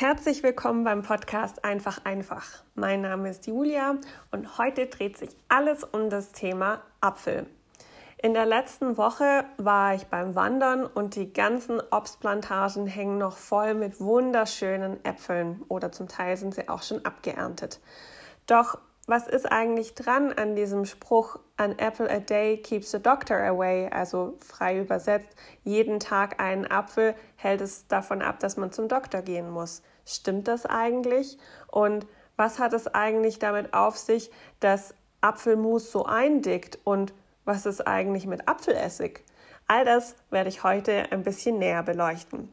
Herzlich willkommen beim Podcast Einfach einfach. Mein Name ist Julia und heute dreht sich alles um das Thema Apfel. In der letzten Woche war ich beim Wandern und die ganzen Obstplantagen hängen noch voll mit wunderschönen Äpfeln oder zum Teil sind sie auch schon abgeerntet. Doch was ist eigentlich dran an diesem Spruch, an apple a day keeps the doctor away, also frei übersetzt, jeden Tag einen Apfel hält es davon ab, dass man zum Doktor gehen muss. Stimmt das eigentlich? Und was hat es eigentlich damit auf sich, dass Apfelmus so eindickt und was ist eigentlich mit Apfelessig? All das werde ich heute ein bisschen näher beleuchten.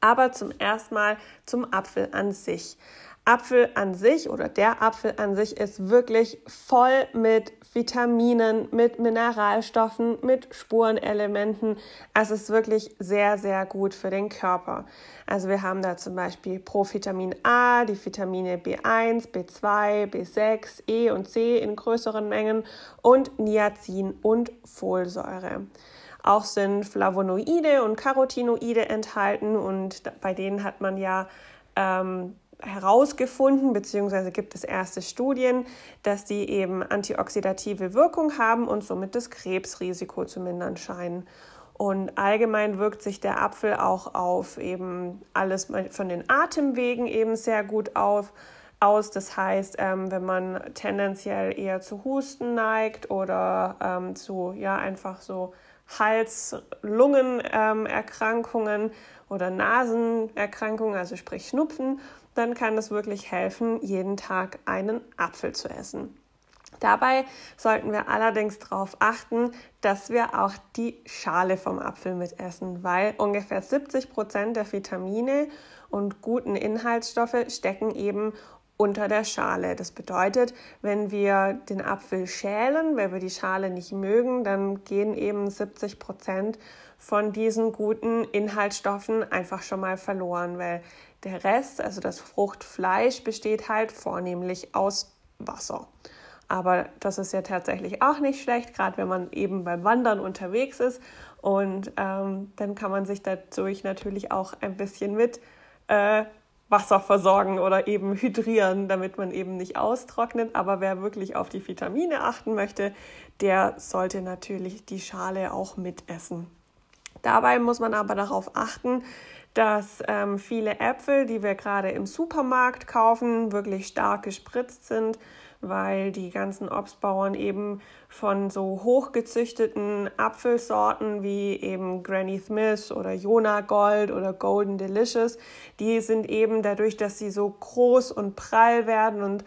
Aber zum ersten Mal zum Apfel an sich. Apfel an sich oder der Apfel an sich ist wirklich voll mit Vitaminen, mit Mineralstoffen, mit Spurenelementen. Es ist wirklich sehr, sehr gut für den Körper. Also wir haben da zum Beispiel Provitamin A, die Vitamine B1, B2, B6, E und C in größeren Mengen und Niacin und Folsäure. Auch sind Flavonoide und Carotinoide enthalten und bei denen hat man ja ähm, herausgefunden, beziehungsweise gibt es erste Studien, dass die eben antioxidative Wirkung haben und somit das Krebsrisiko zu mindern scheinen. Und allgemein wirkt sich der Apfel auch auf eben alles von den Atemwegen eben sehr gut auf, aus. Das heißt, ähm, wenn man tendenziell eher zu Husten neigt oder ähm, zu, ja, einfach so Hals-Lungen-Erkrankungen ähm, oder Nasenerkrankungen, also sprich Schnupfen, dann kann es wirklich helfen, jeden Tag einen Apfel zu essen. Dabei sollten wir allerdings darauf achten, dass wir auch die Schale vom Apfel mitessen, weil ungefähr 70 Prozent der Vitamine und guten Inhaltsstoffe stecken eben unter der Schale. Das bedeutet, wenn wir den Apfel schälen, weil wir die Schale nicht mögen, dann gehen eben 70 Prozent von diesen guten Inhaltsstoffen einfach schon mal verloren, weil der Rest, also das Fruchtfleisch, besteht halt vornehmlich aus Wasser. Aber das ist ja tatsächlich auch nicht schlecht, gerade wenn man eben beim Wandern unterwegs ist. Und ähm, dann kann man sich dadurch natürlich auch ein bisschen mit äh, Wasser versorgen oder eben hydrieren, damit man eben nicht austrocknet. Aber wer wirklich auf die Vitamine achten möchte, der sollte natürlich die Schale auch mitessen. Dabei muss man aber darauf achten, dass ähm, viele Äpfel, die wir gerade im Supermarkt kaufen, wirklich stark gespritzt sind, weil die ganzen Obstbauern eben von so hochgezüchteten Apfelsorten wie eben Granny Smith oder Jona Gold oder Golden Delicious, die sind eben dadurch, dass sie so groß und prall werden und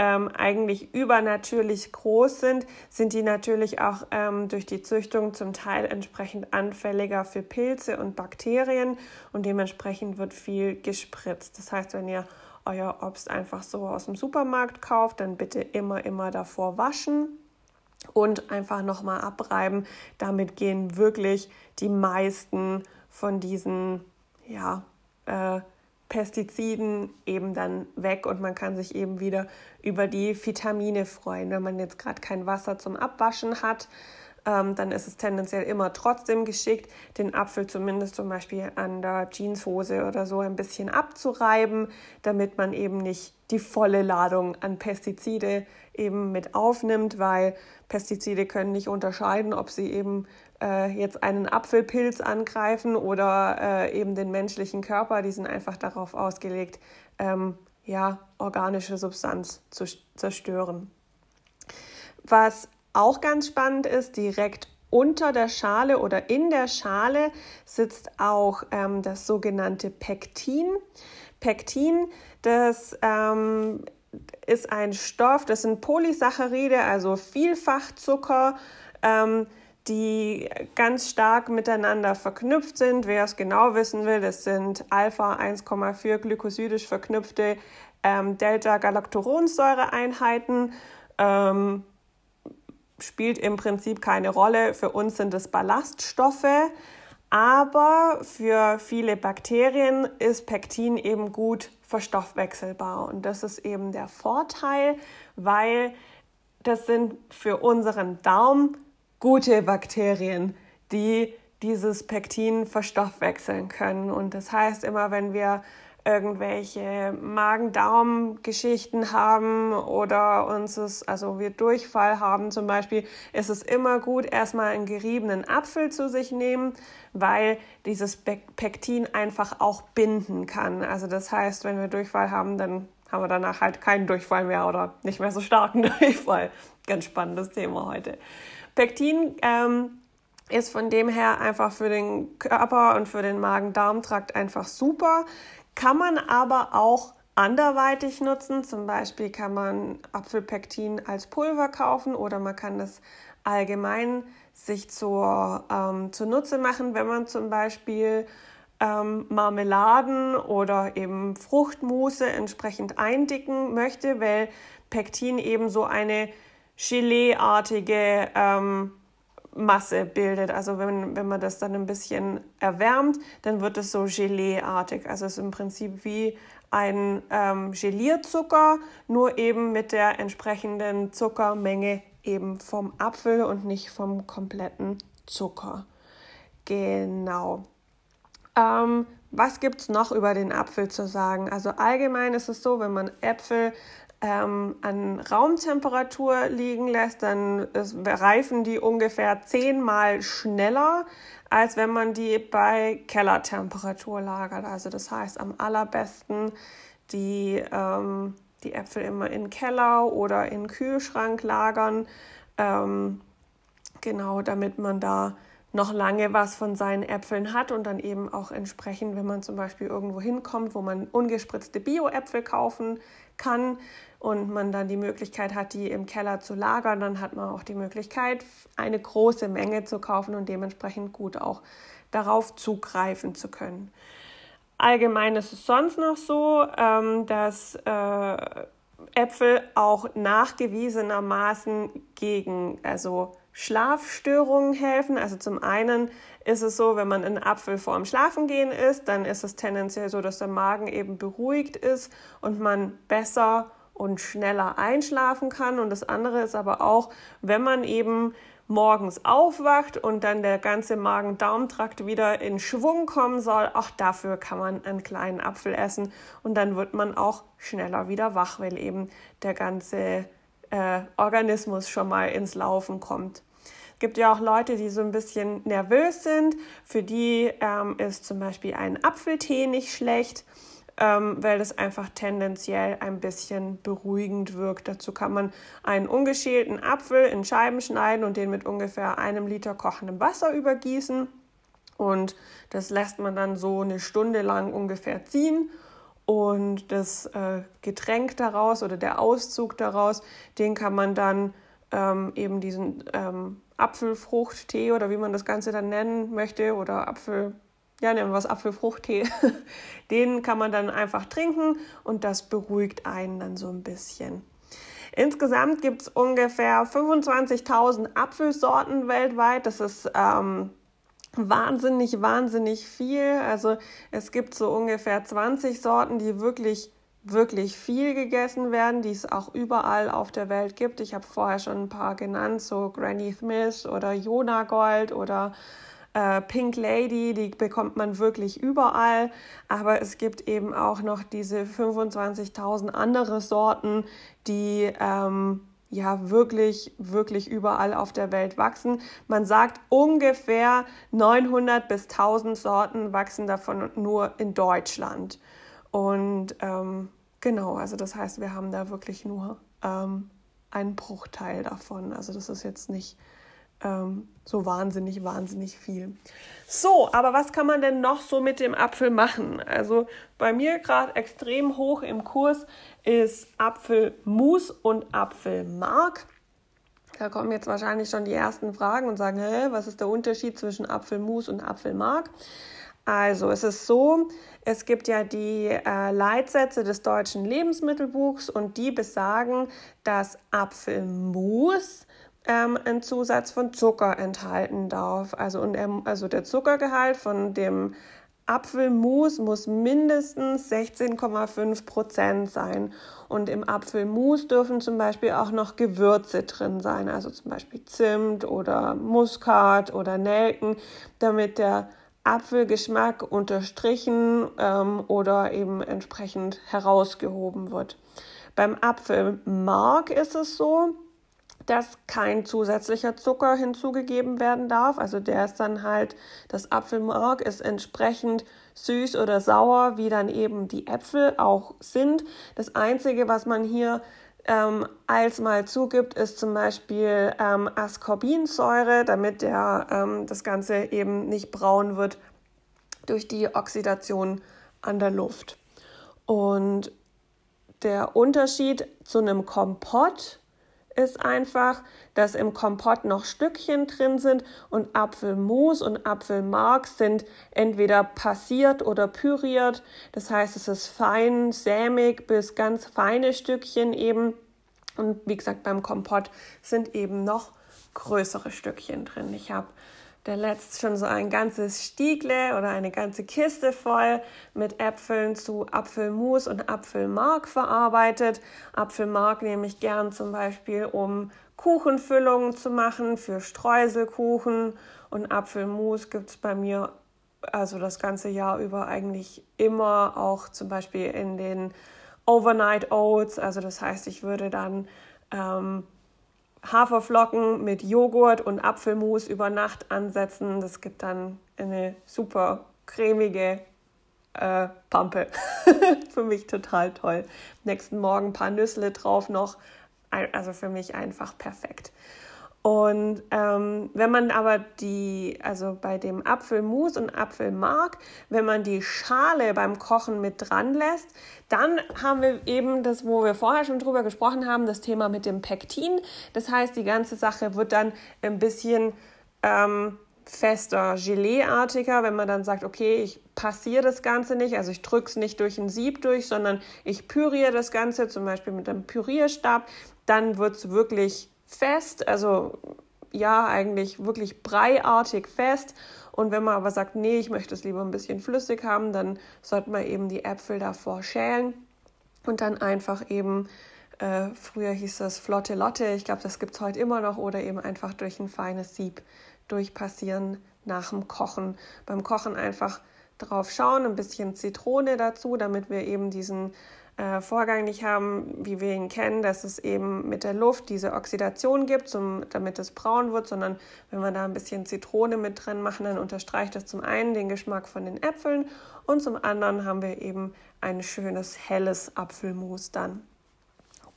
ähm, eigentlich übernatürlich groß sind, sind die natürlich auch ähm, durch die Züchtung zum Teil entsprechend anfälliger für Pilze und Bakterien und dementsprechend wird viel gespritzt. Das heißt, wenn ihr euer Obst einfach so aus dem Supermarkt kauft, dann bitte immer, immer davor waschen und einfach nochmal abreiben. Damit gehen wirklich die meisten von diesen, ja, äh, Pestiziden eben dann weg und man kann sich eben wieder über die Vitamine freuen. Wenn man jetzt gerade kein Wasser zum Abwaschen hat, ähm, dann ist es tendenziell immer trotzdem geschickt, den Apfel zumindest zum Beispiel an der Jeanshose oder so ein bisschen abzureiben, damit man eben nicht die volle Ladung an Pestizide eben mit aufnimmt, weil Pestizide können nicht unterscheiden, ob sie eben äh, jetzt einen Apfelpilz angreifen oder äh, eben den menschlichen Körper. Die sind einfach darauf ausgelegt, ähm, ja, organische Substanz zu zerstören. Was auch ganz spannend ist, direkt unter der Schale oder in der Schale sitzt auch ähm, das sogenannte Pektin. Pektin, das ähm, ist ein Stoff, das sind Polysaccharide, also Vielfachzucker, ähm, die ganz stark miteinander verknüpft sind. Wer es genau wissen will, das sind Alpha 1,4 glycosidisch verknüpfte ähm, Delta-Galactoronsäureeinheiten. Ähm, spielt im Prinzip keine Rolle. Für uns sind es Ballaststoffe. Aber für viele Bakterien ist Pektin eben gut verstoffwechselbar. Und das ist eben der Vorteil, weil das sind für unseren Darm gute Bakterien, die dieses Pektin verstoffwechseln können. Und das heißt immer, wenn wir irgendwelche Magen-Darm-Geschichten haben oder uns es, also wir Durchfall haben zum Beispiel, ist es immer gut, erstmal einen geriebenen Apfel zu sich nehmen, weil dieses Pektin einfach auch binden kann. Also das heißt, wenn wir Durchfall haben, dann haben wir danach halt keinen Durchfall mehr oder nicht mehr so starken Durchfall. Ganz spannendes Thema heute. Pektin ähm, ist von dem her einfach für den Körper und für den Magen-Darm-Trakt einfach super. Kann man aber auch anderweitig nutzen. Zum Beispiel kann man Apfelpektin als Pulver kaufen oder man kann das allgemein sich zur, ähm, zunutze machen, wenn man zum Beispiel ähm, Marmeladen oder eben Fruchtmusse entsprechend eindicken möchte, weil Pektin eben so eine Geleeartige ähm, Masse bildet. Also wenn, wenn man das dann ein bisschen erwärmt, dann wird es so Geleeartig. Also es ist im Prinzip wie ein ähm, Gelierzucker, nur eben mit der entsprechenden Zuckermenge eben vom Apfel und nicht vom kompletten Zucker. Genau. Ähm, was gibt es noch über den Apfel zu sagen? Also allgemein ist es so, wenn man Äpfel ähm, an Raumtemperatur liegen lässt, dann ist, reifen die ungefähr zehnmal schneller, als wenn man die bei Kellertemperatur lagert. Also das heißt am allerbesten die, ähm, die Äpfel immer in Keller oder in Kühlschrank lagern. Ähm, genau, damit man da noch lange was von seinen Äpfeln hat und dann eben auch entsprechend, wenn man zum Beispiel irgendwo hinkommt, wo man ungespritzte Bio-Äpfel kaufen kann und man dann die Möglichkeit hat, die im Keller zu lagern, dann hat man auch die Möglichkeit, eine große Menge zu kaufen und dementsprechend gut auch darauf zugreifen zu können. Allgemein ist es sonst noch so, ähm, dass äh, Äpfel auch nachgewiesenermaßen gegen, also Schlafstörungen helfen. Also zum einen ist es so, wenn man einen Apfel vorm Schlafengehen isst, dann ist es tendenziell so, dass der Magen eben beruhigt ist und man besser und schneller einschlafen kann. Und das andere ist aber auch, wenn man eben morgens aufwacht und dann der ganze Magen-Darm-Trakt wieder in Schwung kommen soll, auch dafür kann man einen kleinen Apfel essen und dann wird man auch schneller wieder wach, weil eben der ganze äh, Organismus schon mal ins Laufen kommt. Gibt ja auch Leute, die so ein bisschen nervös sind. Für die ähm, ist zum Beispiel ein Apfeltee nicht schlecht, ähm, weil das einfach tendenziell ein bisschen beruhigend wirkt. Dazu kann man einen ungeschälten Apfel in Scheiben schneiden und den mit ungefähr einem Liter kochendem Wasser übergießen. Und das lässt man dann so eine Stunde lang ungefähr ziehen. Und das äh, Getränk daraus oder der Auszug daraus, den kann man dann ähm, eben diesen ähm, Apfelfruchttee oder wie man das Ganze dann nennen möchte oder Apfel, ja, nehmen wir es Apfelfruchttee, den kann man dann einfach trinken und das beruhigt einen dann so ein bisschen. Insgesamt gibt es ungefähr 25.000 Apfelsorten weltweit. Das ist ähm, wahnsinnig, wahnsinnig viel. Also es gibt so ungefähr 20 Sorten, die wirklich, wirklich viel gegessen werden, die es auch überall auf der Welt gibt. Ich habe vorher schon ein paar genannt, so Granny Smith oder Jona Gold oder äh, Pink Lady, die bekommt man wirklich überall. Aber es gibt eben auch noch diese 25.000 andere Sorten, die ähm, ja wirklich, wirklich überall auf der Welt wachsen. Man sagt, ungefähr 900 bis 1000 Sorten wachsen davon nur in Deutschland. Und ähm, genau, also das heißt, wir haben da wirklich nur ähm, einen Bruchteil davon. Also das ist jetzt nicht ähm, so wahnsinnig, wahnsinnig viel. So, aber was kann man denn noch so mit dem Apfel machen? Also bei mir gerade extrem hoch im Kurs ist Apfelmus und Apfelmark. Da kommen jetzt wahrscheinlich schon die ersten Fragen und sagen, hä, was ist der Unterschied zwischen Apfelmus und Apfelmark? Also es ist so, es gibt ja die äh, Leitsätze des deutschen Lebensmittelbuchs und die besagen, dass Apfelmus ähm, einen Zusatz von Zucker enthalten darf. Also, und er, also der Zuckergehalt von dem Apfelmus muss mindestens 16,5 Prozent sein. Und im Apfelmus dürfen zum Beispiel auch noch Gewürze drin sein, also zum Beispiel Zimt oder Muskat oder Nelken, damit der Apfelgeschmack unterstrichen ähm, oder eben entsprechend herausgehoben wird. Beim Apfelmark ist es so, dass kein zusätzlicher Zucker hinzugegeben werden darf. Also der ist dann halt, das Apfelmark ist entsprechend süß oder sauer, wie dann eben die Äpfel auch sind. Das Einzige, was man hier ähm, als mal zugibt, ist zum Beispiel ähm, Ascorbinsäure, damit der, ähm, das Ganze eben nicht braun wird durch die Oxidation an der Luft. Und der Unterschied zu einem Kompott ist einfach, dass im Kompott noch Stückchen drin sind und Apfelmus und Apfelmark sind entweder passiert oder püriert. Das heißt, es ist fein, sämig bis ganz feine Stückchen eben. Und wie gesagt, beim Kompott sind eben noch größere Stückchen drin. Ich habe der letzt schon so ein ganzes Stiegle oder eine ganze Kiste voll mit Äpfeln zu Apfelmus und Apfelmark verarbeitet. Apfelmark nehme ich gern zum Beispiel, um Kuchenfüllungen zu machen für Streuselkuchen und Apfelmus gibt es bei mir also das ganze Jahr über eigentlich immer, auch zum Beispiel in den Overnight Oats. Also das heißt, ich würde dann ähm, Haferflocken mit Joghurt und Apfelmus über Nacht ansetzen. Das gibt dann eine super cremige äh, Pampe. für mich total toll. Nächsten Morgen ein paar Nüssle drauf noch. Also für mich einfach perfekt. Und ähm, wenn man aber die, also bei dem Apfelmus und Apfelmark, wenn man die Schale beim Kochen mit dran lässt, dann haben wir eben das, wo wir vorher schon drüber gesprochen haben, das Thema mit dem Pektin. Das heißt, die ganze Sache wird dann ein bisschen ähm, fester, Geleeartiger, wenn man dann sagt, okay, ich passiere das Ganze nicht, also ich drücke es nicht durch ein Sieb durch, sondern ich püriere das Ganze, zum Beispiel mit einem Pürierstab, dann wird es wirklich fest, also ja, eigentlich wirklich breiartig fest. Und wenn man aber sagt, nee, ich möchte es lieber ein bisschen flüssig haben, dann sollte man eben die Äpfel davor schälen und dann einfach eben, äh, früher hieß das Flotte Lotte, ich glaube, das gibt es heute immer noch, oder eben einfach durch ein feines Sieb durchpassieren nach dem Kochen. Beim Kochen einfach drauf schauen, ein bisschen Zitrone dazu, damit wir eben diesen äh, Vorgang nicht haben, wie wir ihn kennen, dass es eben mit der Luft diese Oxidation gibt, zum, damit es braun wird, sondern wenn wir da ein bisschen Zitrone mit drin machen, dann unterstreicht das zum einen den Geschmack von den Äpfeln und zum anderen haben wir eben ein schönes helles Apfelmus dann.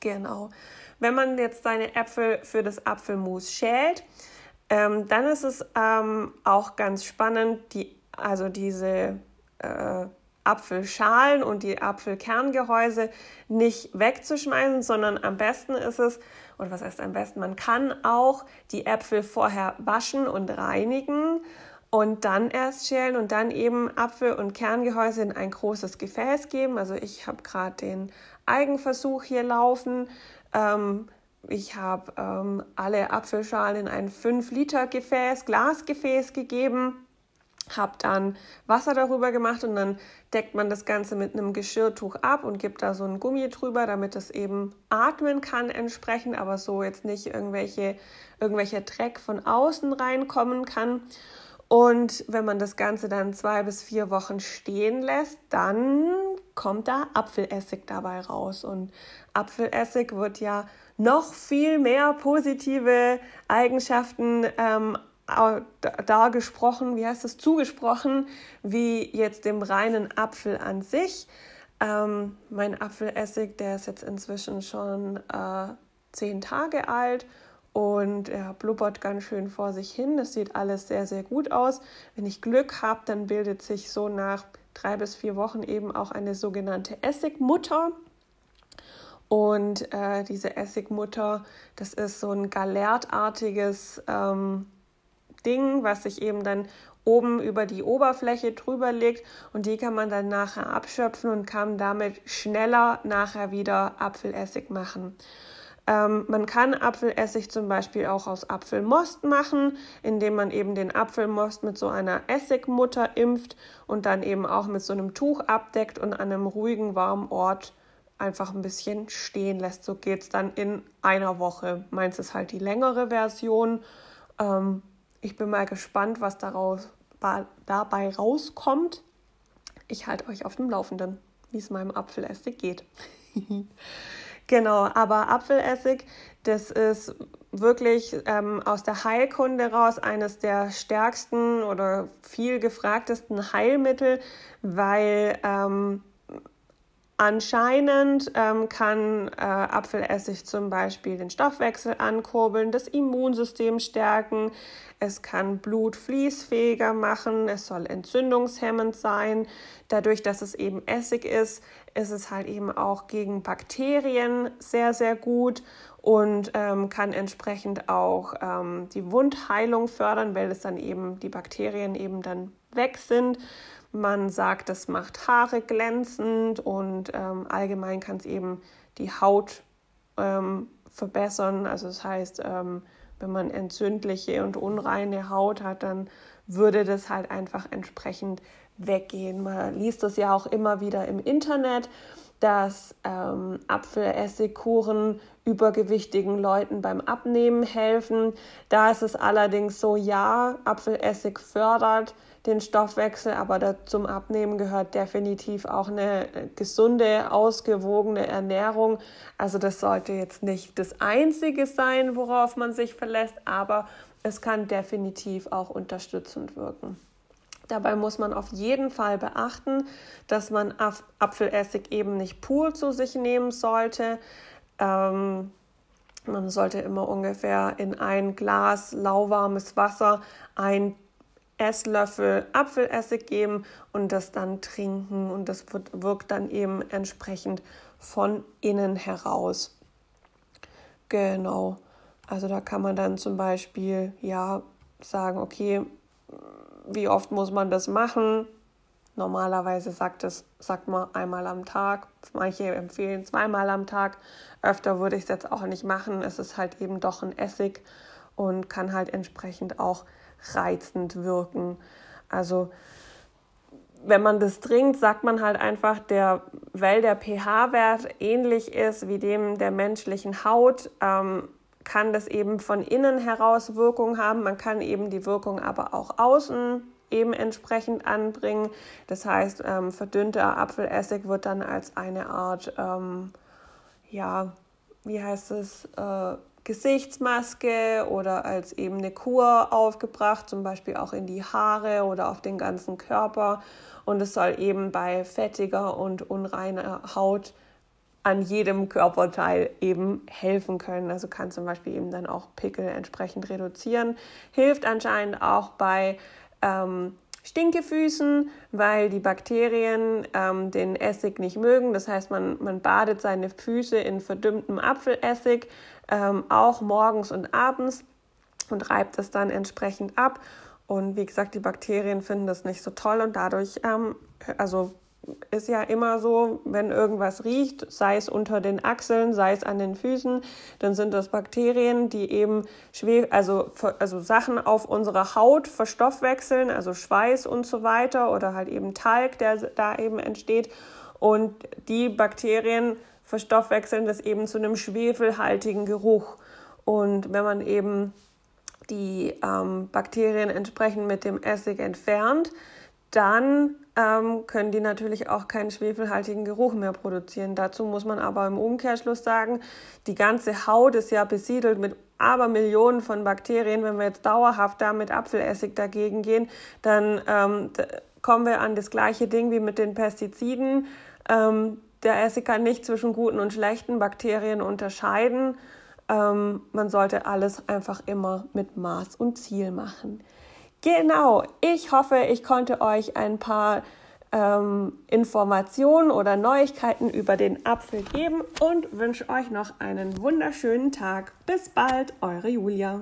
Genau. Wenn man jetzt seine Äpfel für das Apfelmus schält, ähm, dann ist es ähm, auch ganz spannend, die, also diese äh, Apfelschalen und die Apfelkerngehäuse nicht wegzuschmeißen, sondern am besten ist es, oder was heißt am besten, man kann auch die Äpfel vorher waschen und reinigen und dann erst schälen und dann eben Apfel- und Kerngehäuse in ein großes Gefäß geben. Also ich habe gerade den Eigenversuch hier laufen. Ähm, ich habe ähm, alle Apfelschalen in ein 5-Liter-Gefäß, Glasgefäß gegeben habe dann Wasser darüber gemacht und dann deckt man das Ganze mit einem Geschirrtuch ab und gibt da so ein Gummi drüber, damit es eben atmen kann entsprechend, aber so jetzt nicht irgendwelche, irgendwelcher Dreck von außen reinkommen kann. Und wenn man das Ganze dann zwei bis vier Wochen stehen lässt, dann kommt da Apfelessig dabei raus. Und Apfelessig wird ja noch viel mehr positive Eigenschaften ähm, da gesprochen, wie heißt das, zugesprochen, wie jetzt dem reinen Apfel an sich. Ähm, mein Apfelessig, der ist jetzt inzwischen schon äh, zehn Tage alt und er blubbert ganz schön vor sich hin. Das sieht alles sehr, sehr gut aus. Wenn ich Glück habe, dann bildet sich so nach drei bis vier Wochen eben auch eine sogenannte Essigmutter. Und äh, diese Essigmutter, das ist so ein galertartiges ähm, Ding, was sich eben dann oben über die Oberfläche drüber legt und die kann man dann nachher abschöpfen und kann damit schneller nachher wieder Apfelessig machen. Ähm, man kann Apfelessig zum Beispiel auch aus Apfelmost machen, indem man eben den Apfelmost mit so einer Essigmutter impft und dann eben auch mit so einem Tuch abdeckt und an einem ruhigen, warmen Ort einfach ein bisschen stehen lässt. So geht es dann in einer Woche. Meins ist halt die längere Version. Ähm, ich bin mal gespannt, was daraus, dabei rauskommt. Ich halte euch auf dem Laufenden, wie es meinem Apfelessig geht. genau, aber Apfelessig, das ist wirklich ähm, aus der Heilkunde raus eines der stärksten oder viel gefragtesten Heilmittel, weil ähm, Anscheinend ähm, kann äh, Apfelessig zum Beispiel den Stoffwechsel ankurbeln, das Immunsystem stärken, es kann Blut fließfähiger machen, es soll entzündungshemmend sein. Dadurch, dass es eben Essig ist, ist es halt eben auch gegen Bakterien sehr, sehr gut und ähm, kann entsprechend auch ähm, die Wundheilung fördern, weil es dann eben die Bakterien eben dann weg sind. Man sagt, es macht Haare glänzend und ähm, allgemein kann es eben die Haut ähm, verbessern. Also das heißt, ähm, wenn man entzündliche und unreine Haut hat, dann würde das halt einfach entsprechend weggehen. Man liest das ja auch immer wieder im Internet, dass ähm, Apfelessigkuren übergewichtigen Leuten beim Abnehmen helfen. Da ist es allerdings so, ja, Apfelessig fördert den Stoffwechsel, aber zum Abnehmen gehört definitiv auch eine äh, gesunde, ausgewogene Ernährung. Also das sollte jetzt nicht das Einzige sein, worauf man sich verlässt, aber es kann definitiv auch unterstützend wirken. Dabei muss man auf jeden Fall beachten, dass man Apfelessig eben nicht pur zu sich nehmen sollte. Ähm, man sollte immer ungefähr in ein Glas lauwarmes Wasser ein Esslöffel Apfelessig geben und das dann trinken und das wird, wirkt dann eben entsprechend von innen heraus. Genau. Also da kann man dann zum Beispiel ja sagen, okay, wie oft muss man das machen? Normalerweise sagt, es, sagt man einmal am Tag. Manche empfehlen zweimal am Tag. Öfter würde ich es jetzt auch nicht machen. Es ist halt eben doch ein Essig und kann halt entsprechend auch reizend wirken. Also wenn man das trinkt, sagt man halt einfach, der, weil der pH-Wert ähnlich ist wie dem der menschlichen Haut, ähm, kann das eben von innen heraus Wirkung haben. Man kann eben die Wirkung aber auch außen eben entsprechend anbringen. Das heißt, ähm, verdünnter Apfelessig wird dann als eine Art, ähm, ja, wie heißt es, äh, Gesichtsmaske oder als eben eine Kur aufgebracht, zum Beispiel auch in die Haare oder auf den ganzen Körper. Und es soll eben bei fettiger und unreiner Haut an jedem Körperteil eben helfen können. Also kann zum Beispiel eben dann auch Pickel entsprechend reduzieren. Hilft anscheinend auch bei ähm, Stinkefüßen, weil die Bakterien ähm, den Essig nicht mögen. Das heißt, man, man badet seine Füße in verdünntem Apfelessig, ähm, auch morgens und abends und reibt es dann entsprechend ab. Und wie gesagt, die Bakterien finden das nicht so toll und dadurch, ähm, also ist ja immer so, wenn irgendwas riecht, sei es unter den Achseln, sei es an den Füßen, dann sind das Bakterien, die eben schwer, also, also Sachen auf unserer Haut verstoffwechseln, also Schweiß und so weiter oder halt eben Talg, der da eben entsteht. Und die Bakterien verstoffwechseln das eben zu einem schwefelhaltigen Geruch. Und wenn man eben die ähm, Bakterien entsprechend mit dem Essig entfernt, dann ähm, können die natürlich auch keinen schwefelhaltigen Geruch mehr produzieren. Dazu muss man aber im Umkehrschluss sagen, die ganze Haut ist ja besiedelt mit Abermillionen von Bakterien. Wenn wir jetzt dauerhaft da mit Apfelessig dagegen gehen, dann ähm, kommen wir an das gleiche Ding wie mit den Pestiziden. Ähm, der Essig kann nicht zwischen guten und schlechten Bakterien unterscheiden. Ähm, man sollte alles einfach immer mit Maß und Ziel machen. Genau, ich hoffe, ich konnte euch ein paar ähm, Informationen oder Neuigkeiten über den Apfel geben und wünsche euch noch einen wunderschönen Tag. Bis bald, eure Julia.